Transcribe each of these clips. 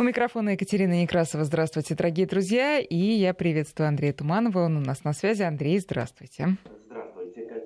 У микрофона Екатерина Некрасова. Здравствуйте, дорогие друзья. И я приветствую Андрея Туманова. Он у нас на связи. Андрей, здравствуйте. Здравствуйте.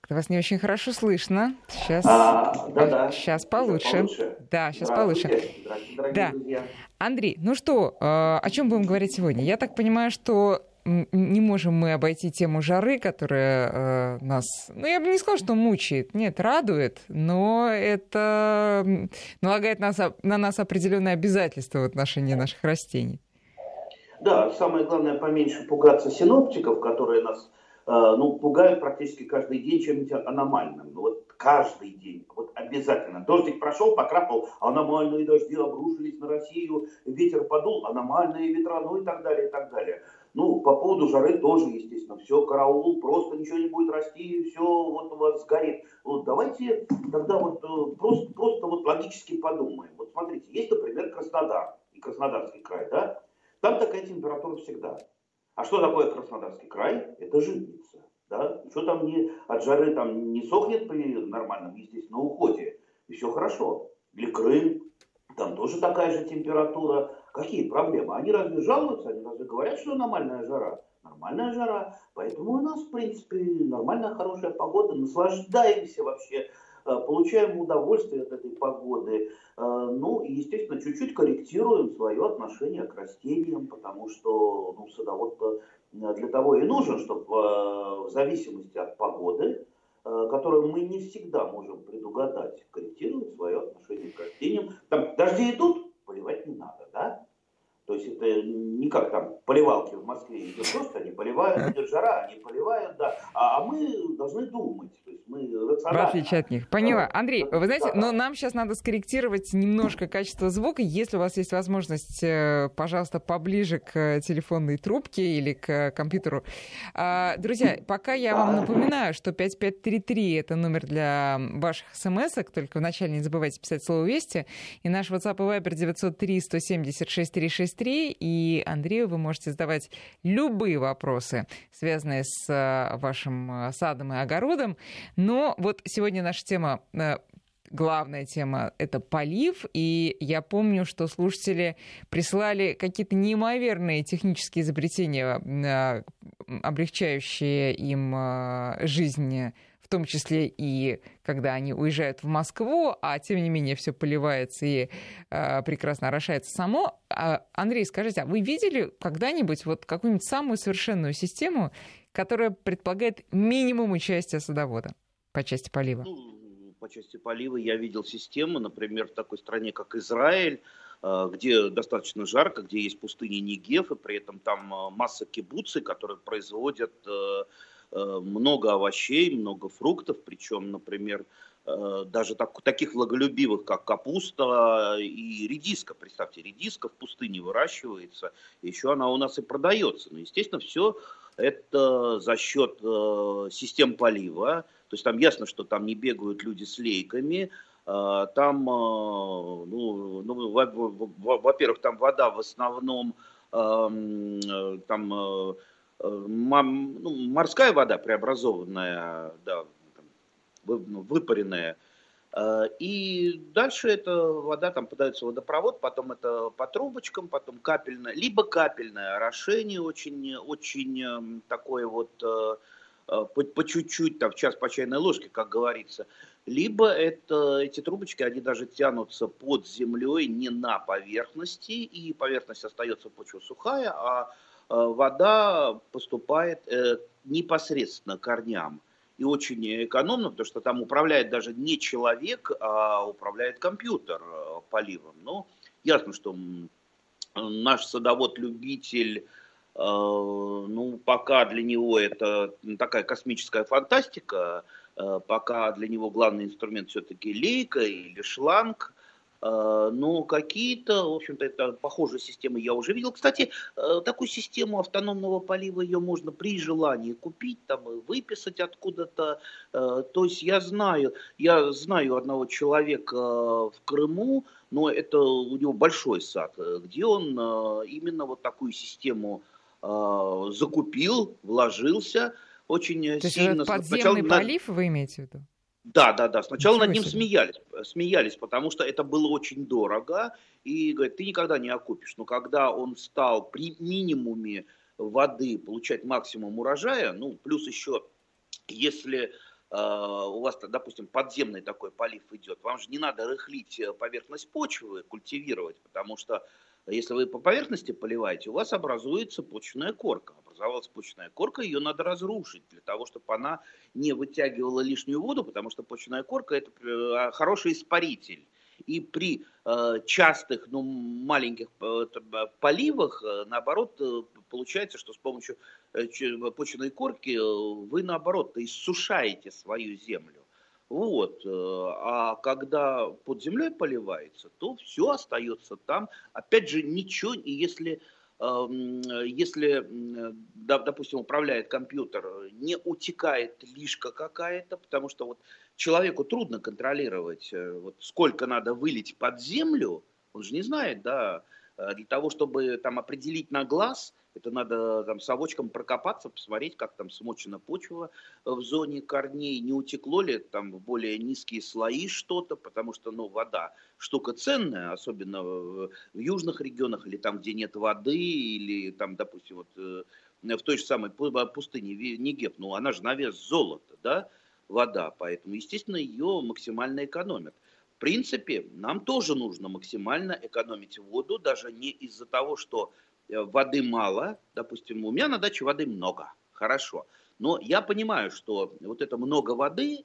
Как-то вас не очень хорошо слышно. Сейчас, а, да, да. сейчас получше. получше. Да, сейчас получше. Здравствуйте, да. друзья. Андрей, ну что, э, о чем будем говорить сегодня? Я так понимаю, что не можем мы обойти тему жары, которая э, нас, ну я бы не сказала, что мучает, нет, радует, но это налагает нас, на нас определенные обязательства в отношении наших растений. Да, самое главное поменьше пугаться синоптиков, которые нас э, ну, пугают практически каждый день чем-нибудь аномальным. Ну, вот каждый день, вот обязательно. Дождик прошел, покрапал, аномальные дожди обрушились на Россию, ветер подул, аномальные ветра, ну и так далее, и так далее. Ну, по поводу жары тоже, естественно, все, караул, просто ничего не будет расти, все вот у вас сгорит. Вот давайте тогда вот э, просто, просто вот логически подумаем. Вот смотрите, есть, например, Краснодар и Краснодарский край, да? Там такая температура всегда. А что такое Краснодарский край? Это житница. Да? Что там не, от жары там не сохнет при нормальном, естественно, уходе. И все хорошо. Или Крым, там тоже такая же температура. Какие проблемы? Они разве жалуются? Они разве говорят, что нормальная жара? Нормальная жара. Поэтому у нас, в принципе, нормальная, хорошая погода. Наслаждаемся вообще, э, получаем удовольствие от этой погоды. Э, ну, и, естественно, чуть-чуть корректируем свое отношение к растениям, потому что ну, садовод э, для того и нужен, чтобы в зависимости от погоды которую мы не всегда можем предугадать, корректировать свое отношение к растениям. Там дожди идут, поливать не надо, да? То есть это не как там поливалки в Москве идет дождь, они поливают, идет жара, они поливают, да. А, а мы должны думать, то есть мы рационально. В отличие от них. Поняла. Андрей, вы знаете, но нам сейчас надо скорректировать немножко качество звука. Если у вас есть возможность, э, пожалуйста, поближе к телефонной трубке или к компьютеру. А, друзья, пока я вам напоминаю, что 5533 — это номер для ваших смс только вначале не забывайте писать слово «Вести». И наш WhatsApp и Viber 903 176 363 3, и Андрею вы можете задавать любые вопросы, связанные с э, вашим э, садом и огородом. Но вот сегодня наша тема э, главная тема — это полив. И я помню, что слушатели прислали какие-то неимоверные технические изобретения, облегчающие им жизнь том числе и когда они уезжают в Москву, а тем не менее все поливается и э, прекрасно орошается само. А, Андрей, скажите, а вы видели когда-нибудь вот какую-нибудь самую совершенную систему, которая предполагает минимум участия садовода по части полива? Ну, по части полива я видел систему, например, в такой стране, как Израиль, э, где достаточно жарко, где есть пустыня Нигев, и при этом там э, масса кибуцы, которые производят много овощей, много фруктов, причем, например, э, даже так, таких влаголюбивых, как капуста и редиска. Представьте, редиска в пустыне выращивается, еще она у нас и продается. Но, естественно, все это за счет э, систем полива. То есть там ясно, что там не бегают люди с лейками, там, ну, ну во-первых, там вода в основном там морская вода преобразованная, да, ну, выпаренная. Э, и дальше эта вода там подается водопровод, потом это по трубочкам, потом капельное, либо капельное орошение очень, очень эм, такое вот э, э, по, по чуть-чуть, там, час по чайной ложке, как говорится. Либо это, эти трубочки, они даже тянутся под землей, не на поверхности, и поверхность остается почва сухая, а Э, вода поступает э, непосредственно корням. И очень экономно, потому что там управляет даже не человек, а управляет компьютер э, поливом. Но ясно, что наш садовод-любитель, ну, пока для него это такая космическая фантастика, пока для него главный инструмент все-таки лейка или шланг – Э, но какие-то, в общем-то, это похожие системы я уже видел. Кстати, э, такую систему автономного полива ее можно при желании купить, там, выписать откуда-то. Э, то есть я знаю, я знаю одного человека в Крыму, но это у него большой сад, где он именно вот такую систему закупил, вложился очень То сильно. Есть подземный Сначала... полив вы имеете в виду? Да, да, да. Сначала Ничего над ним себе. смеялись, смеялись, потому что это было очень дорого. И говорят, ты никогда не окупишь. Но когда он стал при минимуме воды получать максимум урожая, ну, плюс еще, если э, у вас, допустим, подземный такой полив идет, вам же не надо рыхлить э, поверхность почвы, культивировать, потому что если вы по поверхности поливаете, у вас образуется почная корка. Образовалась почная корка, ее надо разрушить для того, чтобы она не вытягивала лишнюю воду, потому что почная корка это э, хороший испаритель. И при э, частых, ну, маленьких э, поливах, э, наоборот, э, получается, что с помощью почвенной корки вы, наоборот, иссушаете свою землю. Вот. Э, а когда под землей поливается, то все остается там. Опять же, ничего, и если, эм, если допустим, управляет компьютер, не утекает лишка какая-то, потому что вот человеку трудно контролировать, э, вот сколько надо вылить под землю, он же не знает, да, э, для того, чтобы там определить на глаз – это надо там совочком прокопаться, посмотреть, как там смочена почва в зоне корней, не утекло ли там в более низкие слои что-то, потому что, ну, вода штука ценная, особенно в южных регионах или там, где нет воды, или там, допустим, вот э, в той же самой пустыне Нигеп, ну, она же на вес золота, да, вода, поэтому, естественно, ее максимально экономят. В принципе, нам тоже нужно максимально экономить воду, даже не из-за того, что Э, воды мало, допустим, у меня на даче воды много, хорошо. Но я понимаю, что вот это много воды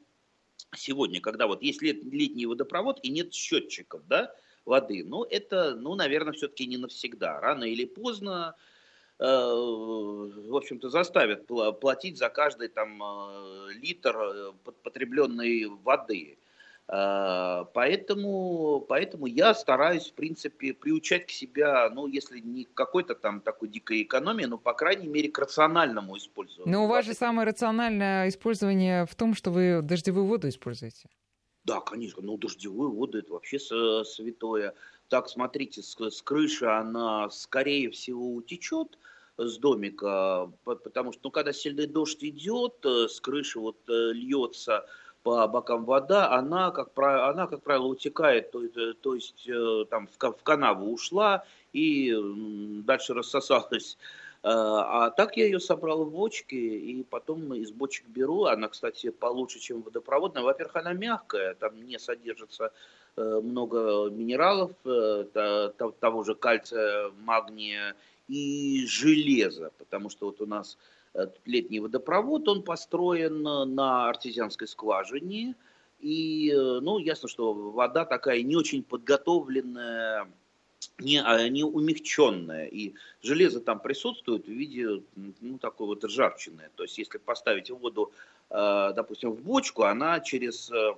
сегодня, когда вот есть лет, летний водопровод и нет счетчиков, да, воды, ну, это, ну, наверное, все-таки не навсегда. Рано или поздно, э, в общем-то, заставят платить за каждый там э, литр э, потребленной воды. А, поэтому, поэтому я стараюсь, в принципе, приучать к себя, ну, если не к какой-то там такой дикой экономии, но, по крайней мере, к рациональному использованию. Но у вас же самое рациональное использование в том, что вы дождевую воду используете. Да, конечно. Ну, дождевую воду это вообще святое. Так, смотрите, с, с крыши она, скорее всего, утечет с домика, потому что, ну, когда сильный дождь идет, э, с крыши вот э, льется по бокам вода, она, как, правило, она, как правило, утекает, то, то есть э, там в, в канаву ушла и дальше рассосалась. Э, а так я ее собрал в бочки и потом из бочек беру. Она, кстати, получше, чем водопроводная. Во-первых, она мягкая, там не содержится э, много минералов, того же кальция, магния и железа, потому что вот у нас летний водопровод, он построен на артезианской скважине, и, ну, ясно, что вода такая не очень подготовленная, не, а, не умягченная, и железо там присутствует в виде, ну, такой вот ржавчины. То есть, если поставить воду, э, допустим, в бочку, она через э,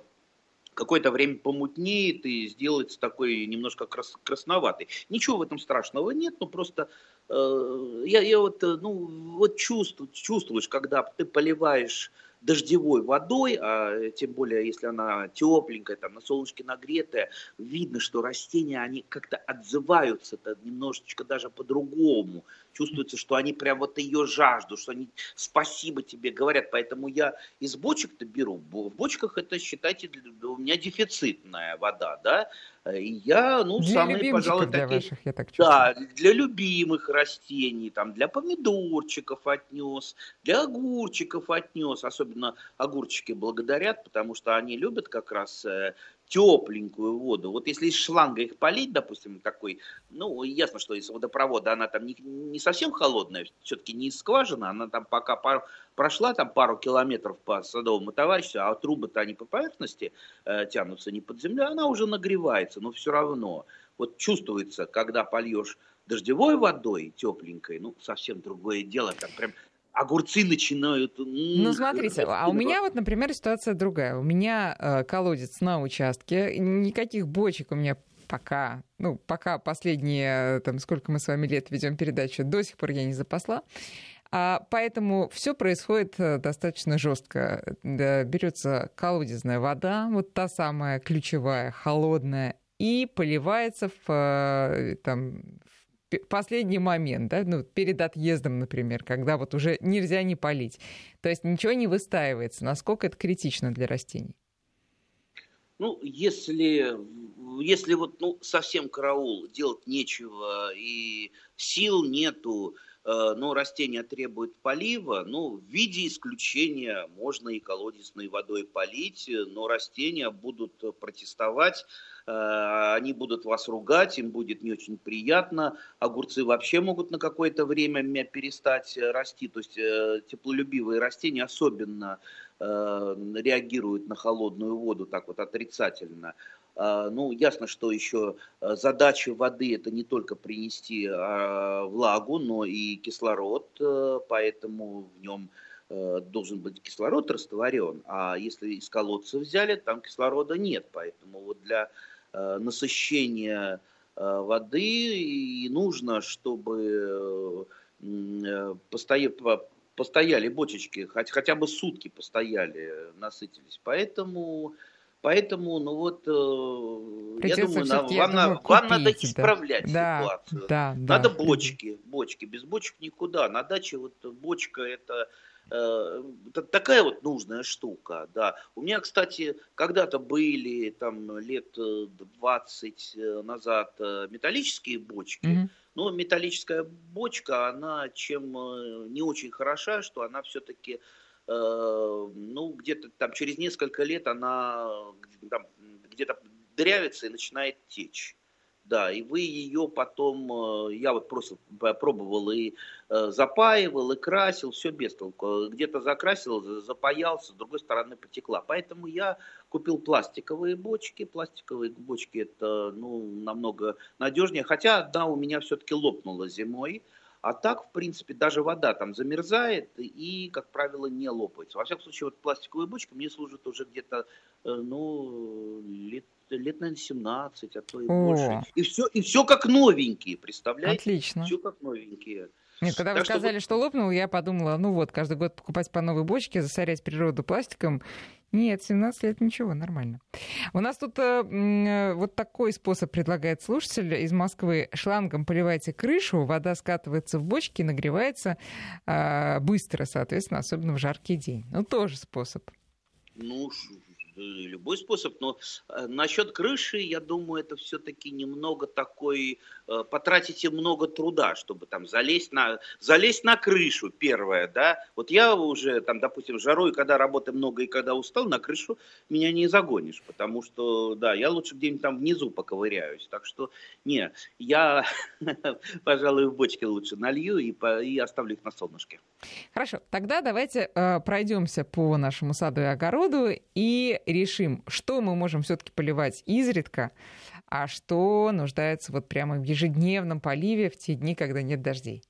какое-то время помутнеет и сделается такой немножко крас красноватый. Ничего в этом страшного нет, но просто э, я, я вот, э, ну, вот чувствую, чувствуешь, когда ты поливаешь дождевой водой, а тем более, если она тепленькая, там на солнышке нагретая, видно, что растения, они как-то отзываются -то немножечко даже по-другому. Чувствуется, что они прям вот ее жаждут, что они спасибо тебе говорят. Поэтому я из бочек-то беру. В бочках это, считайте, у меня дефицитная вода, да. И я, ну, для самые, пожалуй, для такие... Ваших, я так чувствую. Да, для любимых растений, там, для помидорчиков отнес, для огурчиков отнес. Особенно огурчики благодарят, потому что они любят как раз э, тепленькую воду. Вот если из шланга их полить, допустим, такой, ну, ясно, что из водопровода она там не, не совсем холодная, все-таки не из скважины, она там пока пару, прошла там пару километров по садовому товарищу, а трубы-то они по поверхности э, тянутся не под землей, она уже нагревается, но все равно. Вот чувствуется, когда польешь дождевой водой тепленькой, ну, совсем другое дело, там прям огурцы начинают... Ну, смотрите, а у меня вот, например, ситуация другая. У меня э, колодец на участке, никаких бочек у меня пока, ну, пока последние, там, сколько мы с вами лет ведем передачу, до сих пор я не запасла. А, поэтому все происходит э, достаточно жестко. Берется колодезная вода, вот та самая ключевая, холодная, и поливается в, э, там, последний момент, да, ну, перед отъездом, например, когда вот уже нельзя не полить. То есть ничего не выстаивается. Насколько это критично для растений? Ну, если, если вот ну, совсем караул, делать нечего и сил нету, Э, но растения требуют полива, ну, в виде исключения можно и колодезной водой полить, но растения будут протестовать, э, они будут вас ругать, им будет не очень приятно. Огурцы вообще могут на какое-то время перестать расти, то есть э, теплолюбивые растения особенно реагируют на холодную воду так вот отрицательно. А, ну, ясно, что еще э, задача воды это не только принести а, влагу, но и кислород, э, поэтому в нем э, должен быть кислород растворен, а если из колодца взяли, там кислорода нет, поэтому вот для насыщения воды и нужно, чтобы постояли бочечки, хотя бы сутки постояли, насытились. Поэтому Поэтому, ну вот, э, я думаю, нам, вам, думаю, купить, вам надо исправлять да, ситуацию. Да, надо да. бочки, бочки. Без бочек никуда. На даче вот бочка это э, такая вот нужная штука, да. У меня, кстати, когда-то были там лет 20 э, назад э, металлические бочки. Mm-hmm. Но металлическая бочка, она чем не очень хороша, что она все-таки Э, ну, где-то там через несколько лет она где-то дырявится и начинает течь. Да, и вы ее потом, э, я вот просто пробовал и э, запаивал, и красил, все без толку. Где-то закрасил, запаялся, с другой стороны потекла. Поэтому я купил пластиковые бочки. Пластиковые бочки это ну, намного надежнее. Хотя одна у меня все-таки лопнула зимой. А так, в принципе, даже вода там замерзает и, как правило, не лопается. Во всяком случае, вот пластиковые бочки мне служат уже где-то, э, ну, лет лет, наверное, 17, а то и О. больше. И все, и все как новенькие, представляете? Отлично. Все как новенькие. Нет, когда так вы сказали, что, что лопнул, я подумала, ну вот, каждый год покупать по новой бочке, засорять природу пластиком, нет, 17 лет ничего, нормально. У нас тут э, э, вот такой способ предлагает слушатель из Москвы. Шлангом поливайте крышу, вода скатывается в бочки, нагревается э, быстро, соответственно, особенно в жаркий день. Ну, тоже способ. Ну, любой способ, но э, насчет крыши, я думаю, это все-таки немного такой, э, потратите много труда, чтобы там залезть на, залезть на крышу первое, да, вот я уже там, допустим, жарой, когда работы много и когда устал, на крышу меня не загонишь, потому что, да, я лучше где-нибудь там внизу поковыряюсь, так что, не, я, пожалуй, в бочке лучше налью и, и оставлю их на солнышке. Хорошо, тогда давайте э, пройдемся по нашему саду и огороду и решим, что мы можем все-таки поливать изредка, а что нуждается вот прямо в ежедневном поливе в те дни, когда нет дождей.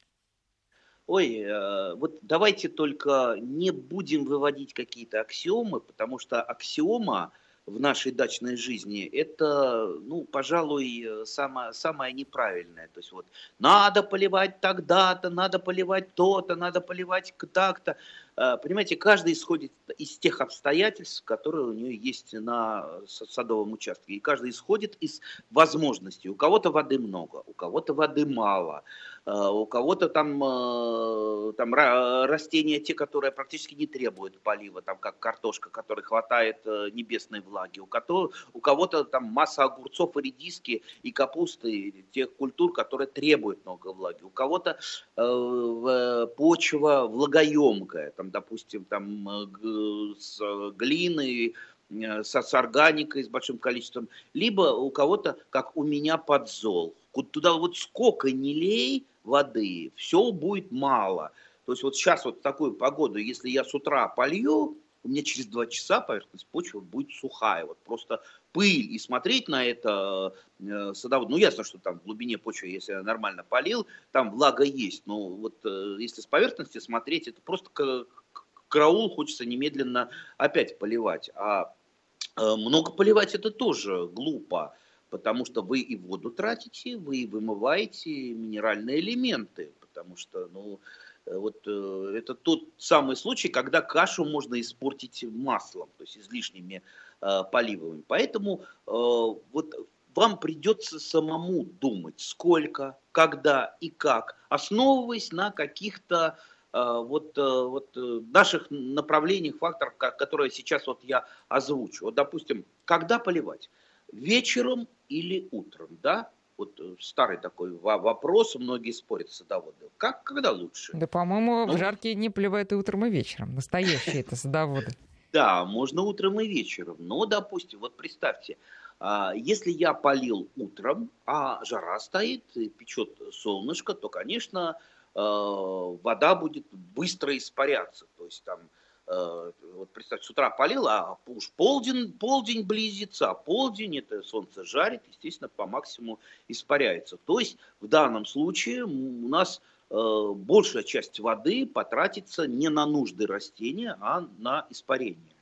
Ой, э, вот давайте только не будем выводить какие-то аксиомы, потому что аксиома в нашей дачной жизни, это, ну, пожалуй, самое, самое неправильное. То есть вот надо поливать тогда-то, надо поливать то-то, надо поливать так-то. Э, понимаете, каждый исходит из тех обстоятельств, которые у нее есть на садовом участке. И каждый исходит из возможностей. У кого-то воды много, у кого-то воды мало. Э, у кого-то там, э, там растения, те, которые практически не требуют полива, там как картошка, которой хватает э, небесной влаги, у кого-то, у кого-то там масса огурцов и редиски и капусты, тех культур, которые требуют много влаги, у кого-то э, почва влагоемкая, там, допустим, там с глиной, с, с органикой, с большим количеством, либо у кого-то, как у меня, подзол. Туда вот сколько не лей, воды, все будет мало. То есть вот сейчас вот такую погоду, если я с утра полью, у меня через два часа поверхность почвы будет сухая. Вот просто пыль и смотреть на это э, садовод, ну ясно, что там в глубине почвы, если я нормально полил, там влага есть, но вот э, если с поверхности смотреть, это просто караул, хочется немедленно опять поливать. А э, много поливать это тоже глупо потому что вы и воду тратите, вы вымываете минеральные элементы, потому что, ну, э, вот э, это тот самый случай, когда кашу можно испортить маслом, то есть излишними э, поливами. Поэтому э, вот вам придется самому думать, сколько, когда и как, основываясь на каких-то вот, вот наших направлений, факторов, которые сейчас вот я озвучу. Вот, допустим, когда поливать? Вечером или утром, да? Вот старый такой вопрос, многие спорят садоводы. Как, когда лучше? Да, по-моему, ну, в жаркие дни поливают и утром, и вечером. Настоящие это садоводы. Да, можно утром и вечером. Но, допустим, вот представьте, а, если я полил утром, а жара стоит, печет солнышко, то, конечно, а, вода будет быстро испаряться. То есть там, вот представьте, с утра полил, а уж полдень, полдень близится, а полдень это солнце жарит, естественно, по максимуму испаряется. То есть в данном случае у нас большая часть воды потратится не на нужды растения, а на испарение.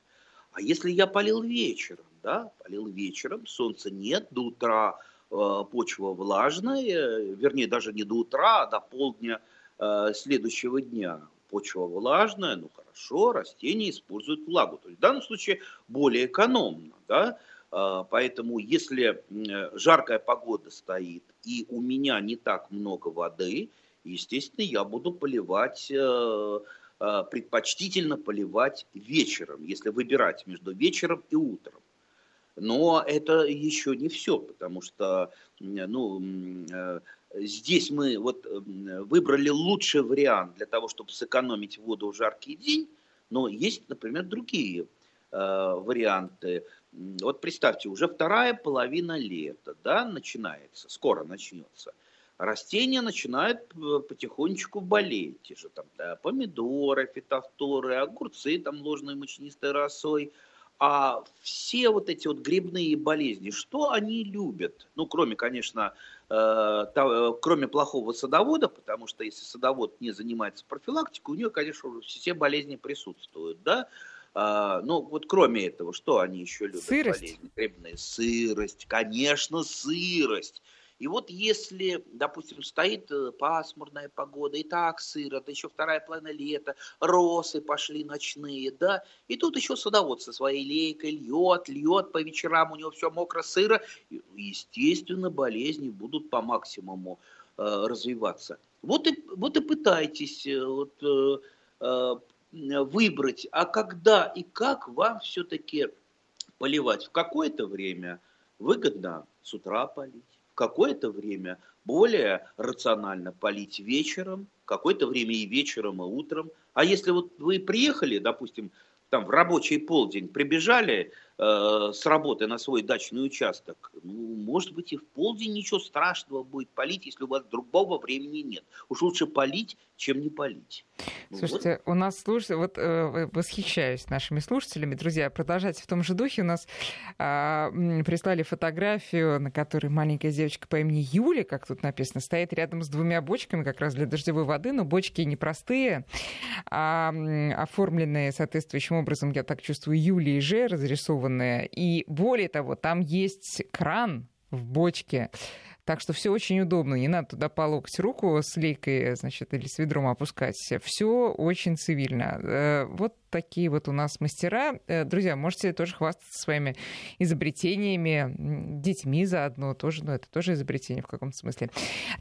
А если я полил вечером, да, полил вечером, солнца нет, до утра э, почва влажная, вернее, даже не до утра, а до полдня э, следующего дня почва влажная, ну хорошо, растения используют влагу. То есть в данном случае более экономно, да, э, Поэтому, если жаркая погода стоит и у меня не так много воды, естественно, я буду поливать э, э, предпочтительно поливать вечером, если выбирать между вечером и утром. Но это еще не все, потому что ну, э, здесь мы вот выбрали лучший вариант для того, чтобы сэкономить воду в жаркий день, но есть, например, другие э, варианты. Вот представьте, уже вторая половина лета, да, начинается, скоро начнется. Растения начинают э, потихонечку болеть, те же там да, помидоры, фитофторы, огурцы там ложной мучнистой росой – а все вот эти вот грибные болезни, что они любят? Ну, кроме, конечно, кроме плохого садовода, потому что если садовод не занимается профилактикой, у него, конечно, все болезни присутствуют, да? А, ну, вот кроме этого, что они еще любят? Сырость. Болезни? Грибные. Сырость, конечно, сырость. И вот если, допустим, стоит э, пасмурная погода, и так сыро, да еще вторая половина лета, росы пошли ночные, да, и тут еще садовод со своей лейкой льет, льет по вечерам, у него все мокро-сыро, естественно, болезни будут по максимуму э, развиваться. Вот и, вот и пытайтесь э, вот, э, э, выбрать, а когда и как вам все-таки поливать. В какое-то время выгодно с утра полить какое-то время более рационально полить вечером, какое-то время и вечером, и утром. А если вот вы приехали, допустим, там в рабочий полдень прибежали э, с работы на свой дачный участок, ну, может быть, и в полдень ничего страшного будет полить, если у вас другого времени нет. Уж лучше полить, чем не полить. Ну Слушайте, вот. у нас слушатели, вот э, восхищаюсь нашими слушателями, друзья, продолжайте в том же духе. У нас э, прислали фотографию, на которой маленькая девочка по имени Юля, как тут написано, стоит рядом с двумя бочками как раз для дождевой воды, но бочки непростые, а оформленные соответствующим образом, я так чувствую, Юлией же, разрисованные. И более того, там есть кран в бочке, так что все очень удобно. Не надо туда по локоть руку с лейкой, значит, или с ведром опускать. Все очень цивильно. Э, вот такие вот у нас мастера. Э, друзья, можете тоже хвастаться своими изобретениями, детьми заодно тоже, ну, это тоже изобретение в каком-то смысле.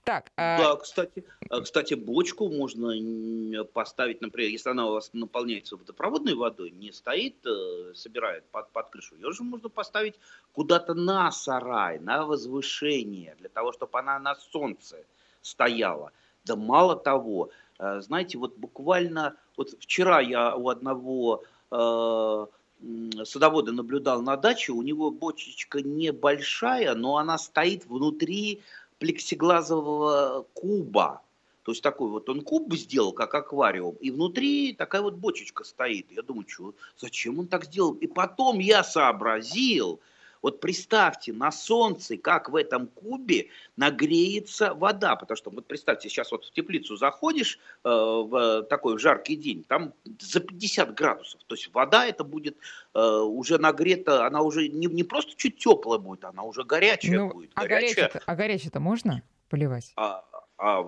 Так. А да, кстати, э, кстати, бочку можно поставить, например, если она у вас наполняется водопроводной водой, не стоит, э, собирает под, под крышу, ее же можно поставить куда-то на сарай, на возвышение, для того, чтобы она на солнце стояла. Да мало того, знаете, вот буквально вот вчера я у одного э, садовода наблюдал на даче, у него бочечка небольшая, но она стоит внутри плексиглазового куба. То есть такой вот он куб сделал, как аквариум, и внутри такая вот бочечка стоит. Я думаю, что, зачем он так сделал? И потом я сообразил, вот представьте, на солнце, как в этом кубе нагреется вода, потому что вот представьте, сейчас вот в теплицу заходишь э, в такой жаркий день, там за 50 градусов, то есть вода это будет э, уже нагрета, она уже не, не просто чуть теплая будет, она уже горячая ну, будет. А горячая. А горячее-то можно поливать? А, А,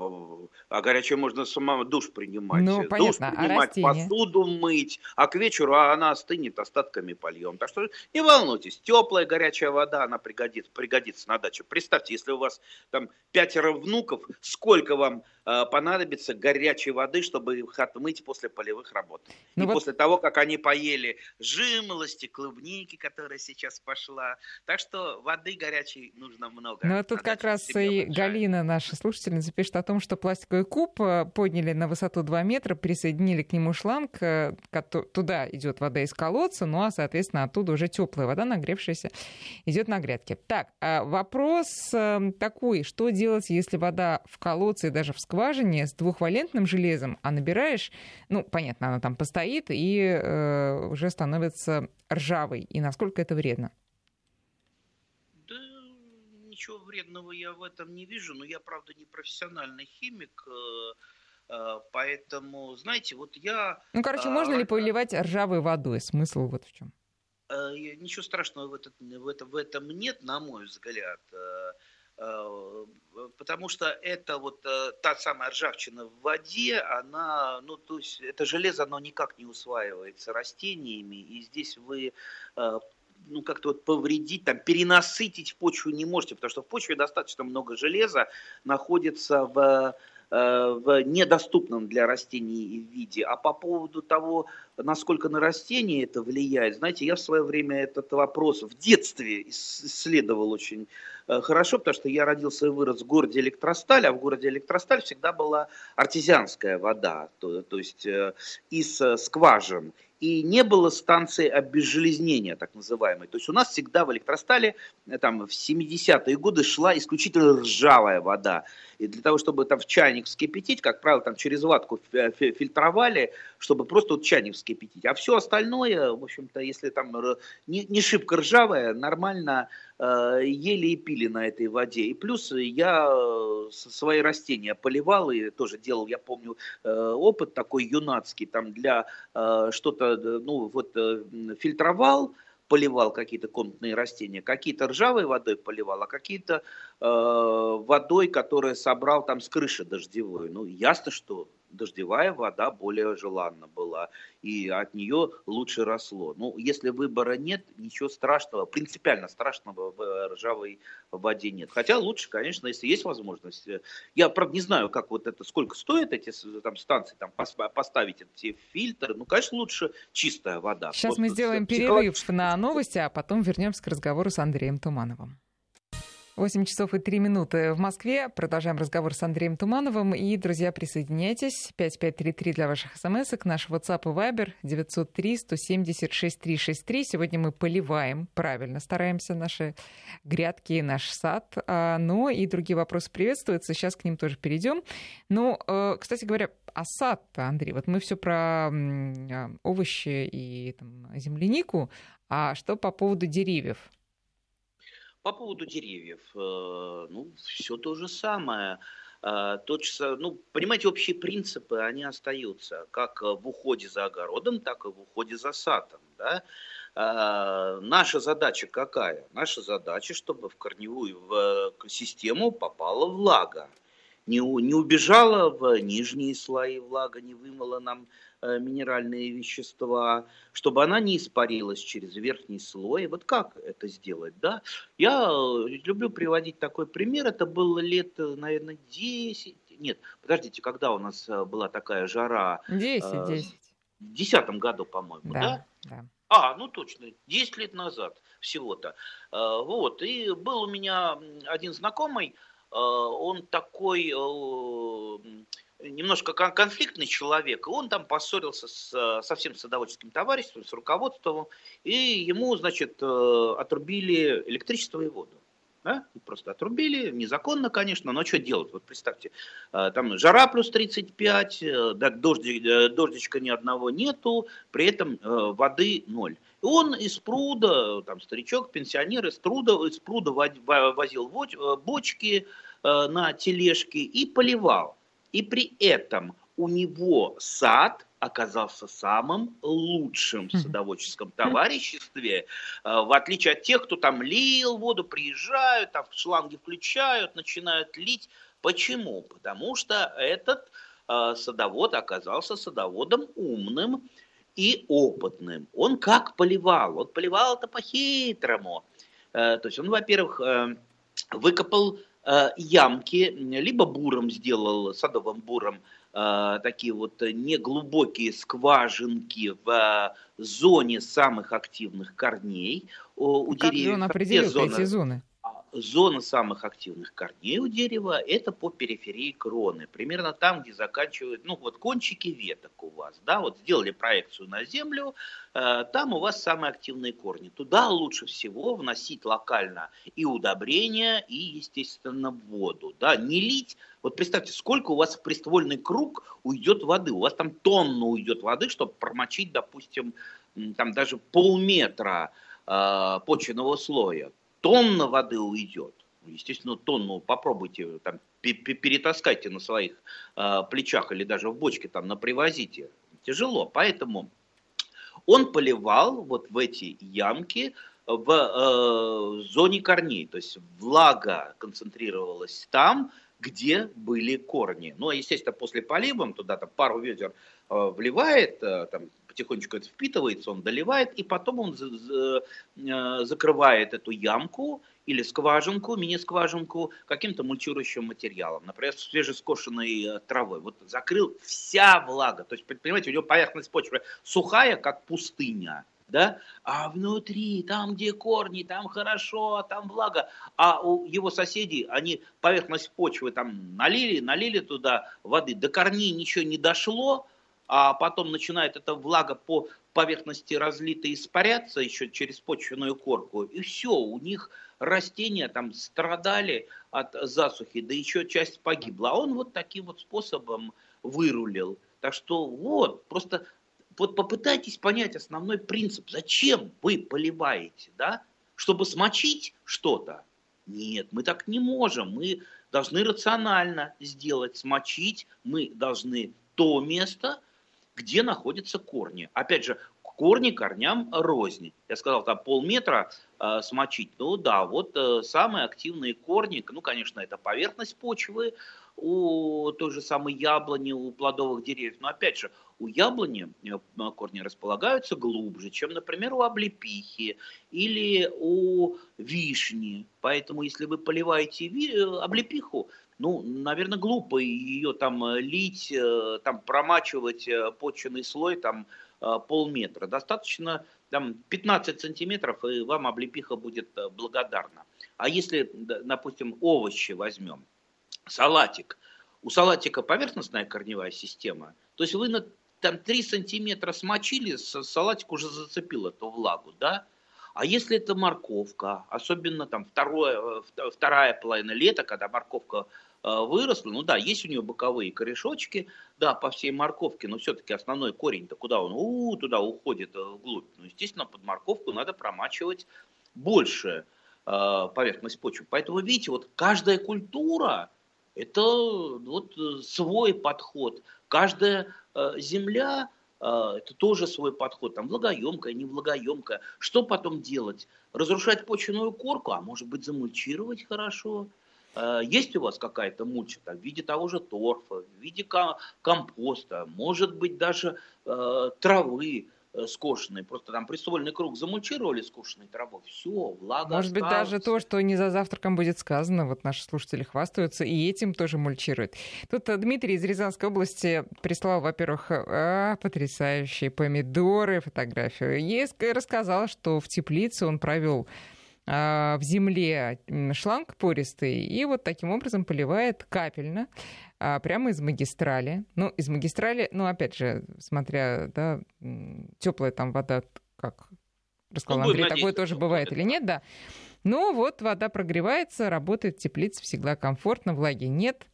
а горячее можно сама душ принимать. Ну, душ понятно. А принимать, а посуду мыть, а к вечеру она остынет, остатками польем. Так что не волнуйтесь, теплая горячая вода, она пригодится, пригодится на даче. Представьте, если у вас там пятеро внуков, сколько вам э, понадобится горячей воды, чтобы их отмыть после полевых работ. Ну, И вот... после того, как они поели жимолости, клубники, которая сейчас пошла. Так что воды горячей нужно много. Ну, а тут как раз и Галина, наша слушательница, пишет о том, что пластиковый куб э, подняли на высоту 2 метра, присоединили к нему шланг, э, туда идет вода из колодца, ну а, соответственно, оттуда уже теплая вода, нагревшаяся, идет на грядки. Так, а вопрос эм, такой, что делать, если вода в колодце и даже в скважине с двухвалентным железом, а набираешь, ну, понятно, она там постоит и э, уже становится ржавой, и насколько это вредно? Ничего вредного я в этом не вижу, но я, правда, не профессиональный химик, э, э, поэтому, знаете, вот я... Ну, короче, а, можно ли поливать ржавой водой? Смысл вот в чем? Э, ничего страшного в, этот, в, этом, в этом нет, на мой взгляд, потому что это вот та самая ржавчина в воде, она, ну, то есть это железо, оно никак не усваивается растениями, и здесь вы ну, как-то вот повредить, там, перенасытить почву не можете, потому что в почве достаточно много железа находится в, э, в недоступном для растений виде. А по поводу того, насколько на растения это влияет, знаете, я в свое время этот вопрос в детстве исследовал очень э, хорошо, потому что я родился и вырос в городе Электросталь, а в городе Электросталь всегда была артезианская вода, то, то есть э, из скважин и не было станции обезжелезнения, так называемой. То есть у нас всегда в электростале э, там, в 70-е годы шла исключительно ржавая вода. И для того, чтобы там в чайник вскипятить, как правило, там через ватку фильтровали, чтобы просто вот чайник вскипятить. А все остальное, в общем-то, если там не, не шибко ржавая, нормально э, ели и пили на этой воде. И плюс я э, свои растения поливал и тоже делал, я помню, э, опыт такой юнацкий, там для э, что-то, ну вот э, фильтровал, поливал какие-то комнатные растения, какие-то ржавой водой поливал, а какие-то э, водой, которую собрал там с крыши дождевой. Ну, ясно, что дождевая вода более желанна была, и от нее лучше росло. Ну, если выбора нет, ничего страшного, принципиально страшного в ржавой воде нет. Хотя лучше, конечно, если есть возможность. Я, правда, не знаю, как вот это, сколько стоит эти там, станции, там, поставить эти фильтры. Ну, конечно, лучше чистая вода. Сейчас вот, мы сделаем перерыв на новости, а потом вернемся к разговору с Андреем Тумановым. 8 часов и 3 минуты в Москве. Продолжаем разговор с Андреем Тумановым. И, друзья, присоединяйтесь. 5533 для ваших смс. Наш WhatsApp и Viber 903-170-6363. Сегодня мы поливаем, правильно стараемся, наши грядки, наш сад. А, но и другие вопросы приветствуются. Сейчас к ним тоже перейдем. Ну, э, кстати говоря, а сад-то, Андрей, вот мы все про а, овощи и там, землянику. А что по поводу деревьев? По поводу деревьев, э, ну, все то же самое. Э, тот же, ну, понимаете, общие принципы, они остаются, как в уходе за огородом, так и в уходе за садом, да. Э, наша задача какая? Наша задача, чтобы в корневую в систему попала влага. Не, не убежала в нижние слои влага, не вымыла нам Э, минеральные вещества, чтобы она не испарилась через верхний слой. Вот как это сделать, да? Я э, люблю приводить такой пример. Это было лет, э, наверное, 10. Нет, подождите, когда у нас была такая жара? 10, 10. В десятом году, по-моему, да? Да, да. А, ну точно, 10 лет назад всего-то. Вот, и был у меня один знакомый, он такой немножко конфликтный человек, и он там поссорился с, со всем садоводческим товариществом, с руководством, и ему, значит, э, отрубили электричество и воду. Да? Просто отрубили, незаконно, конечно, но что делать? Вот представьте, э, там жара плюс 35, э, дождик, дождичка ни одного нету, при этом воды ноль. Он из пруда, там старичок, пенсионер, из пруда, из пруда возил бочки на тележке и поливал. И при этом у него сад оказался самым лучшим в садоводческом товариществе, э, в отличие от тех, кто там лил воду, приезжают, там шланги включают, начинают лить. Почему? Потому что этот э, садовод оказался садоводом умным и опытным. Он как поливал? Он поливал это по-хитрому. Э, то есть он, во-первых, э, выкопал э, ямки, либо буром сделал, садовым буром, такие вот неглубокие скважинки в зоне самых активных корней у как деревьев. Как же он определил эти зоны? Зона самых активных корней у дерева – это по периферии кроны, примерно там, где заканчивают, ну вот кончики веток у вас, да, вот сделали проекцию на землю, э, там у вас самые активные корни. Туда лучше всего вносить локально и удобрения, и, естественно, воду, да, не лить. Вот представьте, сколько у вас в приствольный круг уйдет воды, у вас там тонна уйдет воды, чтобы промочить, допустим, там даже полметра э, почвенного слоя тонна воды уйдет. Естественно, тонну попробуйте там, перетаскайте на своих э, плечах или даже в бочке там напривозите. Тяжело. Поэтому он поливал вот в эти ямки в э, зоне корней. То есть влага концентрировалась там, где были корни. Ну, а, естественно, после полива он туда там, пару ведер э, вливает, э, там, потихонечку это впитывается, он доливает, и потом он э, закрывает эту ямку или скважинку, мини-скважинку каким-то мульчирующим материалом, например, свежескошенной э, травой. Вот закрыл вся влага, то есть, понимаете, у него поверхность почвы сухая, как пустыня, да, а внутри, там, где корни, там хорошо, там влага, а у его соседей, они поверхность почвы там налили, налили туда воды, до корней ничего не дошло, а потом начинает эта влага по поверхности разлита испаряться еще через почвенную корку, и все, у них растения там страдали от засухи, да еще часть погибла. А он вот таким вот способом вырулил. Так что вот, просто вот попытайтесь понять основной принцип. Зачем вы поливаете, да? Чтобы смочить что-то? Нет, мы так не можем. Мы должны рационально сделать, смочить. Мы должны то место, где находятся корни. Опять же, корни корням рознь. Я сказал, там полметра э, смочить. Ну да, вот э, самые активные корни, ну, конечно, это поверхность почвы у той же самой яблони, у плодовых деревьев. Но опять же, у яблони э, корни располагаются глубже, чем, например, у облепихи или у вишни. Поэтому, если вы поливаете э, облепиху, ну, наверное, глупо ее там э, лить, э, там промачивать э, почвенный слой там полметра. Достаточно там 15 сантиметров, и вам облепиха будет благодарна. А если, допустим, овощи возьмем, салатик, у салатика поверхностная корневая система, то есть вы на там 3 сантиметра смочили, салатик уже зацепил эту влагу, да, а если это морковка, особенно там второе, вторая половина лета, когда морковка выросла. Ну да, есть у нее боковые корешочки, да, по всей морковке, но все-таки основной корень-то куда он? У, туда уходит э, вглубь. Ну, естественно, под морковку надо промачивать больше э, поверхность почвы. Поэтому, видите, вот каждая культура – это вот свой подход. Каждая э, земля э, это тоже свой подход, там влагоемкая, не влагоемкая. Что потом делать? Разрушать почвенную корку, а может быть замульчировать хорошо – Э, есть у вас какая-то мульча там, в виде того же торфа, в виде компоста, может быть даже э, травы э, скошенной, просто там приствольный круг замульчировали скошенной травой, все, влага Может быть даже то, что не за завтраком будет сказано, вот наши слушатели хвастаются, и этим тоже мульчируют. Тут э, Дмитрий из Рязанской области прислал, во-первых, а, потрясающие помидоры, фотографию, и рассказал, что в теплице он провел в земле шланг пористый и вот таким образом поливает капельно а, прямо из магистрали. Ну, из магистрали, ну, опять же, смотря, да, теплая там вода, как рассказал ну, Андрей, такое тоже бывает или нет, да. Ну, вот вода прогревается, работает теплица, всегда комфортно, влаги нет.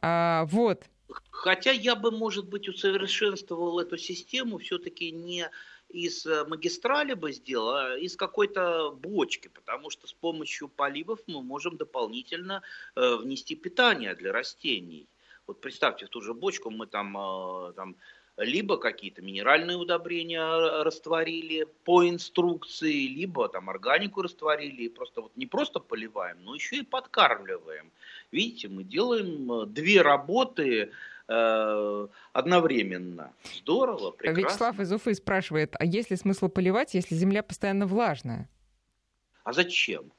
А, вот. Хотя я бы, может быть, усовершенствовал эту систему все-таки не из э, магистрали бы сделал, а из какой-то бочки, потому что с помощью поливов мы можем дополнительно э, внести питание для растений. Вот представьте, в ту же бочку мы там, э, там либо какие-то минеральные удобрения растворили по инструкции, либо там органику растворили, и просто вот не просто поливаем, но еще и подкармливаем. Видите, мы делаем две работы одновременно. Здорово, прекрасно. Вячеслав из Уфы спрашивает, а есть ли смысл поливать, если земля постоянно влажная? А зачем?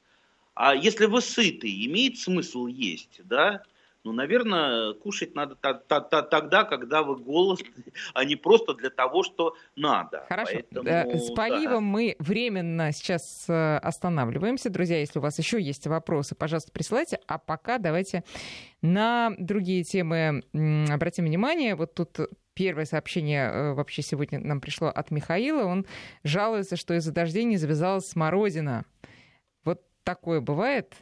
А если вы сыты, имеет смысл есть, да? Ну, наверное, кушать надо тогда, когда вы голодны, а не просто для того, что надо. Хорошо. Поэтому, э, С поливом да. мы временно сейчас э, останавливаемся. Друзья, если у вас еще есть вопросы, пожалуйста, присылайте. А пока давайте на другие темы обратим внимание. Вот тут Первое сообщение э, вообще сегодня нам пришло от Михаила. Он жалуется, что из-за дождей не завязалась смородина. Вот такое бывает?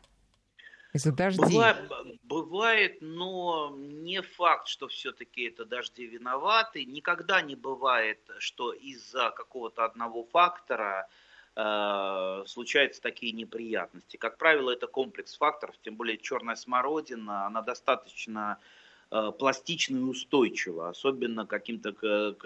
Из-за дождей. Бывает, бывает, но не факт, что все-таки это дожди виноваты. Никогда не бывает, что из-за какого-то одного фактора э, случаются такие неприятности. Как правило, это комплекс факторов, тем более черная смородина, она достаточно э, и устойчива, особенно каким-то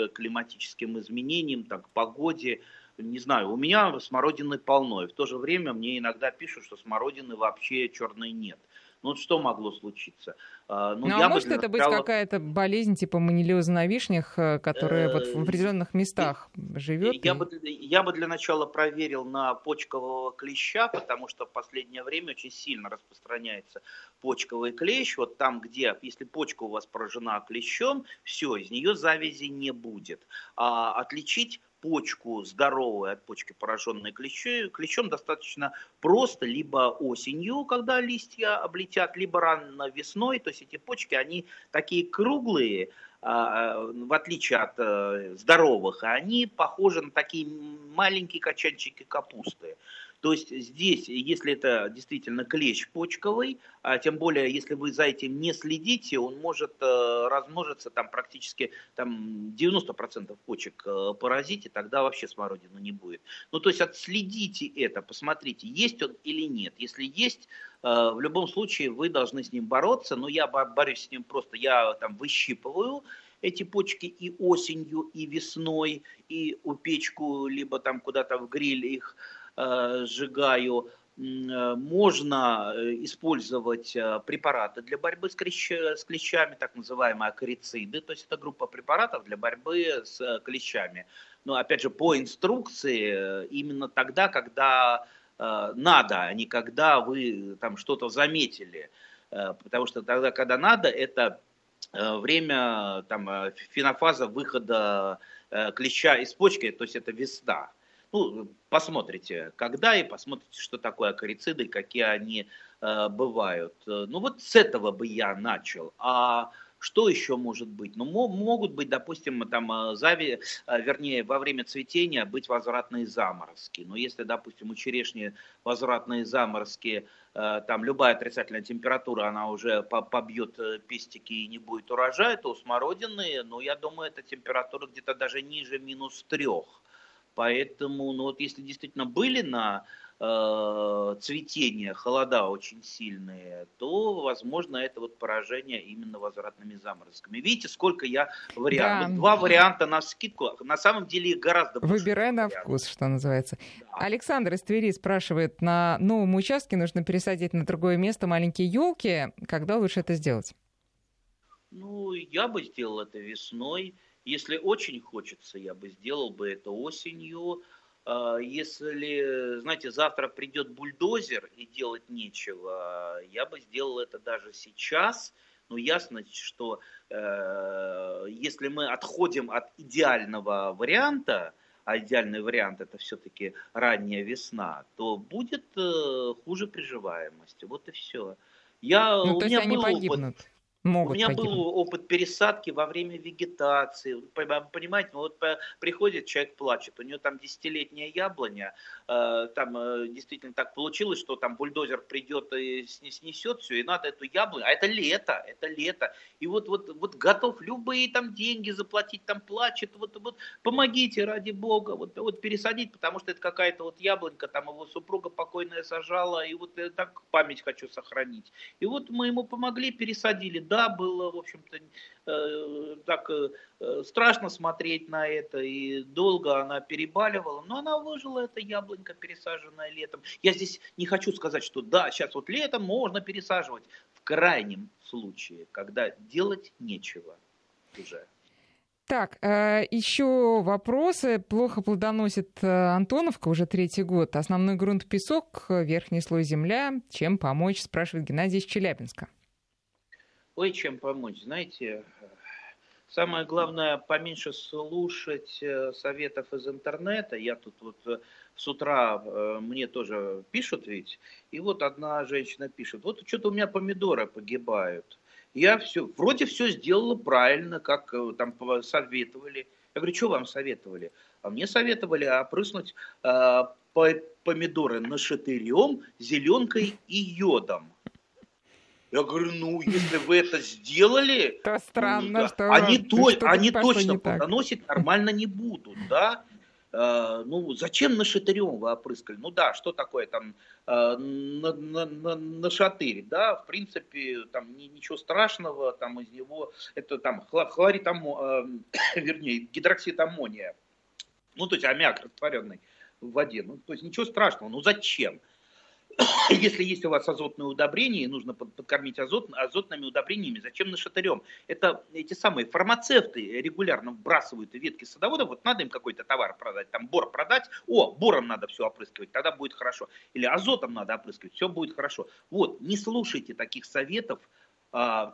климатическим изменениям, так, погоде не знаю, у меня смородины полно, и в то же время мне иногда пишут, что смородины вообще черной нет. Ну что могло случиться? А, ну, ну а может это начала... быть какая-то болезнь типа манилиоза на вишнях, э, которая вот в э, определенных местах живет? Я, и... бы, я бы для начала проверил на почкового клеща, потому что в последнее время очень сильно распространяется почковый клещ. Вот там, где, если почка у вас поражена клещом, все, из нее завязи не будет. А отличить почку здоровую от почки, пораженной клещом, клещом достаточно просто, либо осенью, когда листья облетят, либо рано весной. То есть эти почки, они такие круглые, а, в отличие от э, здоровых, они похожи на такие маленькие качанчики капусты. То есть здесь, если это действительно клещ почковый, а тем более, если вы за этим не следите, он может э, размножиться там практически там 90% почек э, поразить, и тогда вообще смородины не будет. Ну, то есть отследите это, посмотрите, есть он или нет. Если есть, э, в любом случае вы должны с ним бороться, но я борюсь с ним просто, я там выщипываю, эти почки и осенью, и весной, и у печку, либо там куда-то в гриль их сжигаю, э, можно э, использовать препараты для борьбы с, клещ, с клещами, так называемые акарициды, то есть это группа препаратов для борьбы с клещами. Но опять же по инструкции именно тогда, когда надо, а не когда вы там что-то заметили. Потому что тогда, когда надо, это время там, фенофаза выхода клеща из почки, то есть это весна. Ну, посмотрите, когда и посмотрите, что такое акарициды, какие они э, бывают. Ну вот с этого бы я начал. А что еще может быть? Ну, могут быть, допустим, там, э, зави, э, вернее, во время цветения быть возвратные заморозки. Но если, допустим, у черешни возвратные заморозки, э, там любая отрицательная температура, она уже побьет пестики и не будет урожая, то у смородины, ну, я думаю, эта температура где-то даже ниже минус трех. Поэтому, ну вот если действительно были на э, цветение холода очень сильные, то, возможно, это вот поражение именно возвратными заморозками. Видите, сколько я вариантов. Да. Два варианта на скидку. На самом деле их гораздо больше. Выбирай на вкус, что называется. Да. Александр из Твери спрашивает, на новом участке нужно пересадить на другое место маленькие елки. Когда лучше это сделать? Ну, я бы сделал это весной. Если очень хочется, я бы сделал бы это осенью. А, если, знаете, завтра придет бульдозер и делать нечего, я бы сделал это даже сейчас. Но ясно, что э, если мы отходим от идеального варианта, а идеальный вариант это все-таки ранняя весна, то будет э, хуже приживаемости. Вот и все. Я, ну, то есть они был погибнут. Опыт, Могут У меня погибнуть. был опыт пересадки во время вегетации. Понимаете, ну вот приходит человек, плачет, у него там десятилетняя яблоня, э, там э, действительно так получилось, что там бульдозер придет и снесет все, и надо эту яблоню, а это лето, это лето. И вот, вот, вот готов любые там деньги заплатить, там плачет, вот, вот помогите ради бога, вот, вот пересадить, потому что это какая-то вот яблонька, там его супруга покойная сажала, и вот так память хочу сохранить. И вот мы ему помогли, пересадили да, было, в общем-то, э, так э, страшно смотреть на это, и долго она перебаливала, но она выжила, это яблонька, пересаженная летом. Я здесь не хочу сказать, что да, сейчас вот летом можно пересаживать. В крайнем случае, когда делать нечего уже. Так, э, еще вопросы. Плохо плодоносит э, Антоновка уже третий год. Основной грунт песок, верхний слой земля. Чем помочь, спрашивает Геннадий из Челябинска. Ой, чем помочь? Знаете, самое главное поменьше слушать э, советов из интернета. Я тут вот с утра мне тоже пишут ведь, и вот одна женщина пишет, вот что-то у меня помидоры погибают я все, вроде все сделала правильно, как э, там советовали. Я говорю, что вам советовали? А мне советовали опрыснуть э, помидоры нашатырем, зеленкой и йодом. Я говорю, ну, если вы это сделали, то странно, ну, да, что они, то, они точно плодоносить нормально не будут, да. Э, ну, зачем на шатырем вы опрыскали? Ну да, что такое там э, на, на, на, на шатырь, да, в принципе, там ничего страшного, там из него, это там хлорид, э, вернее, гидроксид аммония, ну, то есть аммиак растворенный в воде, ну, то есть ничего страшного, ну зачем? если есть у вас азотные удобрения, и нужно подкормить азот, азотными удобрениями, зачем нашатырем? Это эти самые фармацевты регулярно вбрасывают ветки садоводов, вот надо им какой-то товар продать, там бор продать, о, бором надо все опрыскивать, тогда будет хорошо. Или азотом надо опрыскивать, все будет хорошо. Вот, не слушайте таких советов,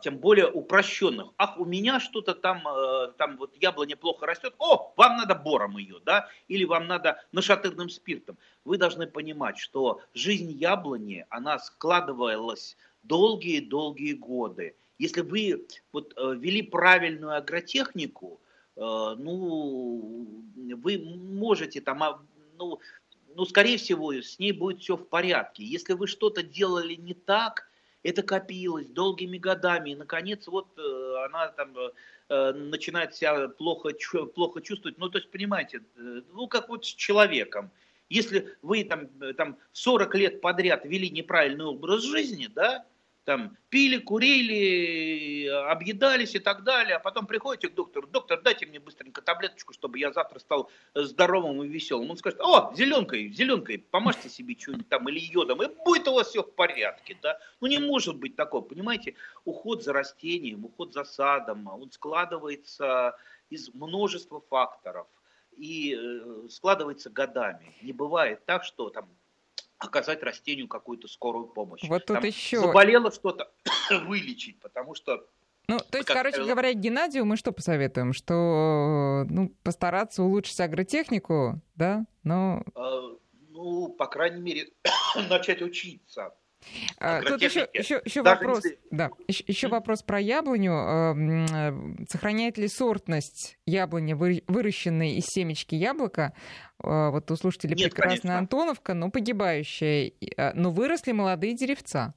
тем более упрощенных. Ах, у меня что-то там, э, там вот яблоня плохо растет, о, вам надо бором ее, да, или вам надо нашатырным спиртом. Вы должны понимать, что жизнь яблони, она складывалась долгие-долгие годы. Если вы вот э, вели правильную агротехнику, э, ну, вы можете там, а, ну, ну, скорее всего, с ней будет все в порядке. Если вы что-то делали не так, это копилось долгими годами, и, наконец, вот э, она там э, начинает себя плохо, плохо чувствовать. Ну, то есть, понимаете, э, ну, как вот с человеком. Если вы там, там 40 лет подряд вели неправильный образ жизни, да, там пили, курили, объедались и так далее, а потом приходите к доктору, доктор, дайте мне быстренько таблеточку, чтобы я завтра стал здоровым и веселым. Он скажет, о, зеленкой, зеленкой, помажьте себе что-нибудь там или йодом, и будет у вас все в порядке, да. Ну не может быть такого, понимаете, уход за растением, уход за садом, он складывается из множества факторов и э, складывается годами. Не бывает так, что там оказать растению какую-то скорую помощь. Вот тут Там еще... Заболело что-то, вылечить, потому что ну, то есть, короче правило... говоря, Геннадию мы что посоветуем? Что, ну, постараться улучшить агротехнику, да, но... А, ну, по крайней мере, начать учиться. А, тут еще, еще, еще вопрос, если... да, еще, еще вопрос про яблоню. Э, сохраняет ли сортность яблони, выращенной из семечки яблока? Э, вот у слушателей Нет, прекрасная конечно. Антоновка, но погибающая. Э, но выросли молодые деревца.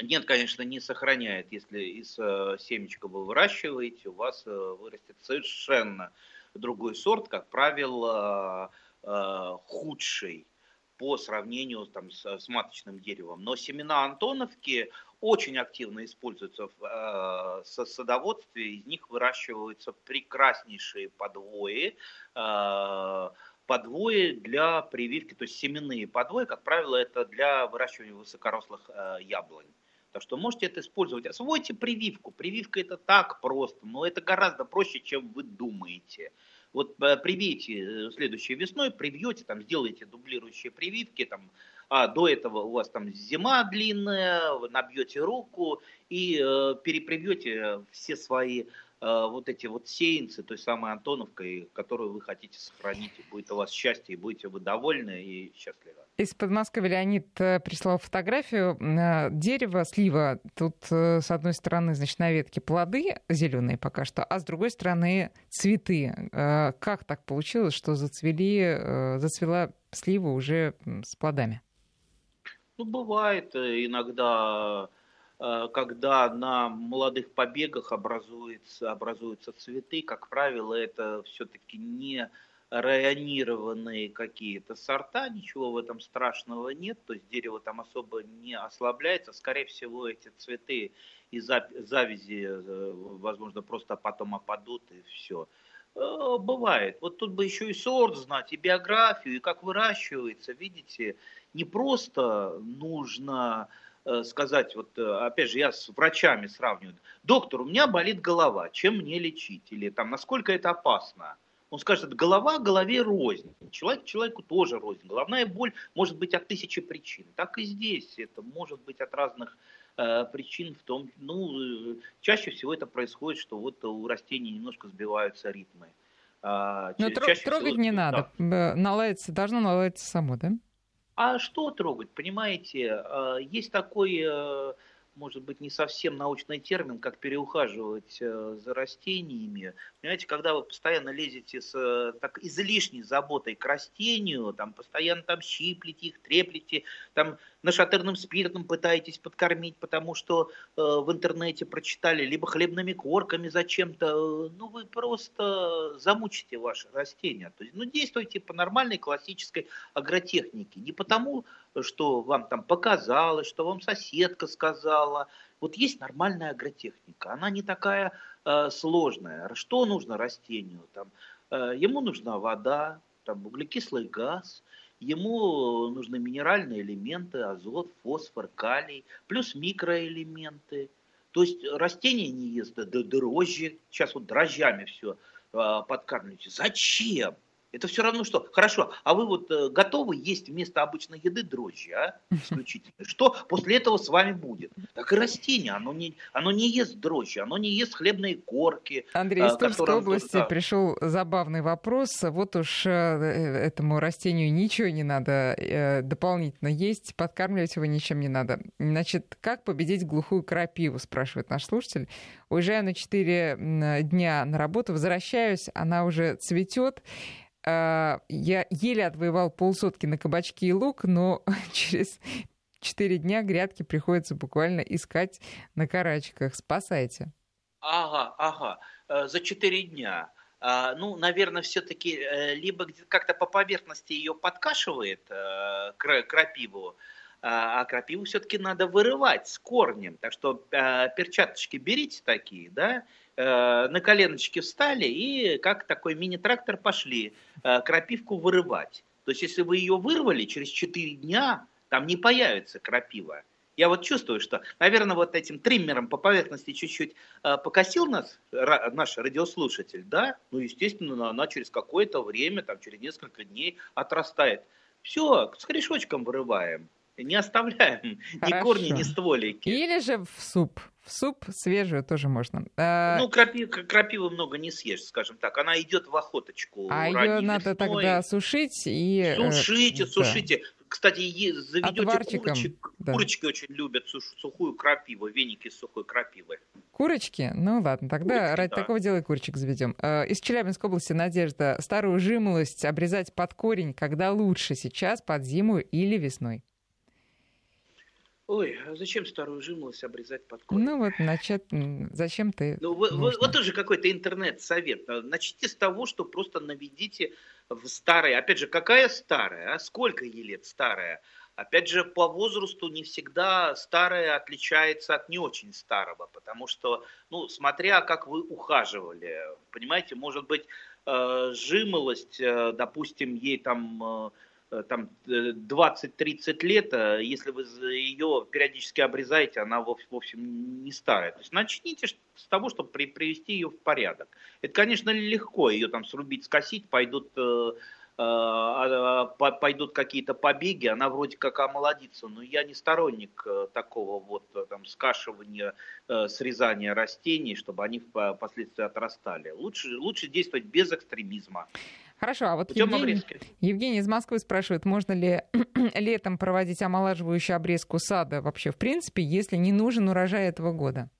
Нет, конечно, не сохраняет. Если из семечка вы выращиваете, у вас вырастет совершенно другой сорт, как правило, худший по сравнению там, с, с маточным деревом. Но семена Антоновки очень активно используются в э, садоводстве, из них выращиваются прекраснейшие подвои, э, подвои для прививки, то есть семенные подвои, как правило, это для выращивания высокорослых э, яблонь. Так что можете это использовать. Освойте прививку. Прививка это так просто, но это гораздо проще, чем вы думаете. Вот э, привейте э, следующей весной, привьете, там, сделайте дублирующие прививки, там, а до этого у вас там зима длинная, набьете руку и э, перепривьете все свои вот эти вот сеянцы, той самой Антоновкой, которую вы хотите сохранить, будет у вас счастье, и будете вы довольны и счастливы. Из Подмосковья Леонид э, прислал фотографию э, дерева, слива. Тут с одной стороны, значит, на ветке плоды зеленые пока что, а с другой стороны цветы. Как так получилось, что зацвели, зацвела слива уже с плодами? Ну, бывает иногда Э, когда на молодых побегах образуются, образуются цветы, как правило, это все-таки не районированные какие-то сорта, ничего в этом страшного нет, то есть дерево там особо не ослабляется, скорее всего эти цветы и завязи, э, возможно, просто потом опадут и все. Э, бывает. Вот тут бы еще и сорт знать, и биографию, и как выращивается. Видите, не просто нужно э, сказать, вот опять же, я с врачами сравниваю. Доктор, у меня болит голова, чем мне лечить? Или там, насколько это опасно? Он скажет, голова голове рознь. Человек человеку тоже рознь. Головная боль может быть от тысячи причин. Так и здесь. Это может быть от разных э, причин. В том, ну, э, чаще всего это происходит, что вот у растений немножко сбиваются ритмы. А, Но трогать всего, не надо. Да. Наладиться, должно наладиться само, да? А что трогать? Понимаете, э, есть такой э, может быть, не совсем научный термин, как переухаживать э, за растениями. Понимаете, когда вы постоянно лезете с э, так излишней заботой к растению, там постоянно там щиплете их, треплете, там нашатырным спиртом пытаетесь подкормить, потому что э, в интернете прочитали, либо хлебными корками зачем-то, э, ну вы просто замучите ваше растение. То есть, ну действуйте по нормальной классической агротехнике, не потому, что вам там показалось, что вам соседка сказала. Вот есть нормальная агротехника, она не такая э, сложная. Что нужно растению? Там, э, ему нужна вода, там, углекислый газ, ему нужны минеральные элементы, азот, фосфор, калий, плюс микроэлементы. То есть растение не ест дрожжи, сейчас вот дрожжами все э, подкармливаете. Зачем? Это все равно что. Хорошо, а вы вот э, готовы есть вместо обычной еды дрожжи, а? Исключительно. Что после этого с вами будет? Так и растение, оно не, оно не ест дрожжи, оно не ест хлебные корки. Андрей, из Тульской области да. пришел забавный вопрос. Вот уж э, этому растению ничего не надо э, дополнительно есть, подкармливать его ничем не надо. Значит, как победить глухую крапиву, спрашивает наш слушатель. Уезжаю на 4 дня на работу, возвращаюсь, она уже цветет. А, я еле отвоевал полсотки на кабачки и лук, но через четыре дня грядки приходится буквально искать на карачках. Спасайте. Ага, ага. Э, за четыре дня. А, ну, наверное, все-таки э, либо как-то по поверхности ее подкашивает э, крапиву, а, а крапиву все-таки надо вырывать с корнем. Так что перчаточки берите такие, да, Э, на коленочки встали и как такой мини-трактор пошли э, крапивку вырывать. То есть если вы ее вырвали, через 4 дня там не появится крапива. Я вот чувствую, что, наверное, вот этим триммером по поверхности чуть-чуть э, покосил нас ра, наш радиослушатель, да, ну, естественно, она через какое-то время, там, через несколько дней отрастает. Все, с корешочком вырываем не оставляем Хорошо. ни корни, ни стволики. Или же в суп. В суп свежую тоже можно. А... Ну, крапивы, крапивы много не съешь, скажем так. Она идет в охоточку. А ее надо весной. тогда сушить и... Э, сушите, э, сушите. Да. Кстати, заведете курочек. Да. Курочки очень любят сухую крапиву, веники сухой крапивой. Курочки? Ну ладно, тогда Курочки, ради да. такого дела и курочек заведем. А, из Челябинской области Надежда. Старую жимолость обрезать под корень, когда лучше сейчас, под зиму или весной? Ой, а зачем старую жимолость обрезать под корень? Ну вот, начать, зачем ты? Ну, вы, вы, вот тоже какой-то интернет-совет. Начните с того, что просто наведите в старое. Опять же, какая старая? А сколько ей лет старая? Опять же, по возрасту не всегда старое отличается от не очень старого, потому что, ну, смотря как вы ухаживали, понимаете, может быть, э, жимолость, э, допустим, ей там Э, там 20-30 э, лет, э, если вы ее периодически обрезаете, она в общем не старая. То есть начните с того, чтобы привести ее в порядок. Это, конечно, легко, ее там срубить, скосить, пойдут а, а, пойдут какие-то побеги, она вроде как омолодится, но я не сторонник такого вот там скашивания, срезания растений, чтобы они впоследствии отрастали. Лучше, лучше действовать без экстремизма. Хорошо, а вот Евгений, Евгений из Москвы спрашивает, можно ли летом проводить омолаживающую обрезку сада вообще в принципе, если не нужен урожай этого года?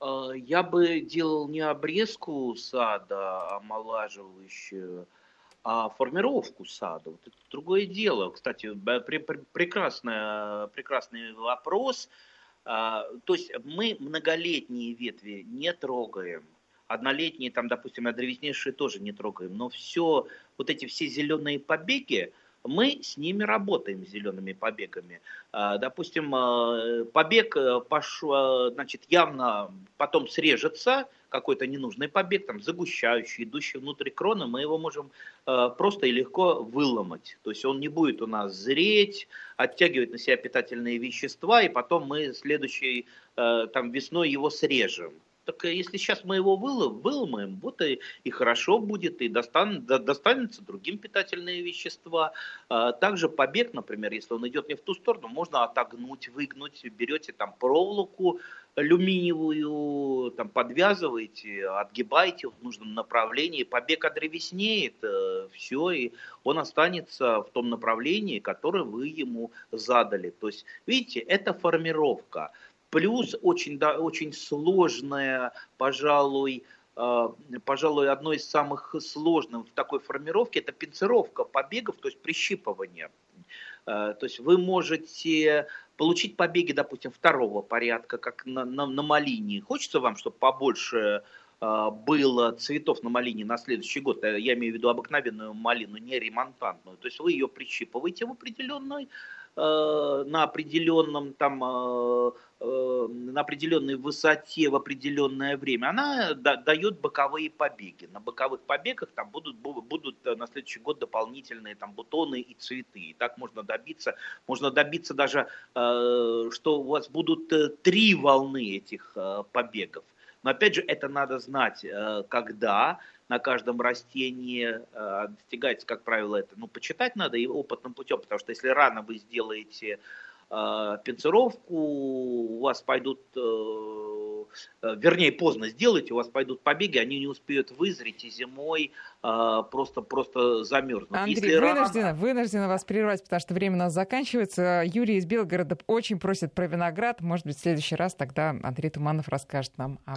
А, я бы делал не обрезку сада омолаживающую, а формировку сада. Вот это другое дело. Кстати, при, при, прекрасный, прекрасный вопрос. А, то есть мы многолетние ветви не трогаем однолетние, там, допустим, древеснейшие тоже не трогаем. Но все, вот эти все зеленые побеги, мы с ними работаем, с зелеными побегами. А, допустим, а, побег э, пошел, значит, явно потом срежется, какой-то ненужный побег, там, загущающий, идущий внутрь крона, мы его можем просто и легко выломать. То есть он не будет у нас зреть, оттягивать на себя питательные вещества, и потом мы следующей там, весной его срежем. Так э, если сейчас мы его выломаем, вот и, и хорошо будет, и достан, достанется другим питательные вещества. А, также побег, например, если он идет не в ту сторону, можно отогнуть, выгнуть, берете там проволоку алюминиевую, там подвязываете, отгибаете в нужном направлении, побег одревеснеет, э, все, и он останется в том направлении, которое вы ему задали. То есть, видите, это формировка. Плюс очень, да, очень сложная, пожалуй, э, пожалуй, одно из самых сложных в такой формировке это пинцировка побегов, то есть прищипывание. Э, то есть вы можете получить побеги, допустим, второго порядка, как на, на, на малине. Хочется вам, чтобы побольше э, было цветов на малине на следующий год, я имею в виду обыкновенную малину, не ремонтантную. То есть вы ее прищипываете в определенной Э, на определенном там э, э, на определенной высоте в определенное время, она дает боковые побеги. На боковых побегах там будут, будут на следующий год дополнительные там бутоны и цветы. И так можно добиться, можно добиться даже, что у вас будут три волны этих побегов. Но опять же, это надо знать, когда, на каждом растении э, достигается, как правило, это, ну, почитать надо и опытным путем, потому что если рано вы сделаете э, пенсировку, у вас пойдут, э, вернее, поздно сделаете, у вас пойдут побеги, они не успеют вызреть и зимой просто, просто замерзнут. Андрей, Если вынуждена, рано... вынуждена вас прервать, потому что время у нас заканчивается. Юрий из Белгорода очень просит про виноград. Может быть, в следующий раз тогда Андрей Туманов расскажет нам. О...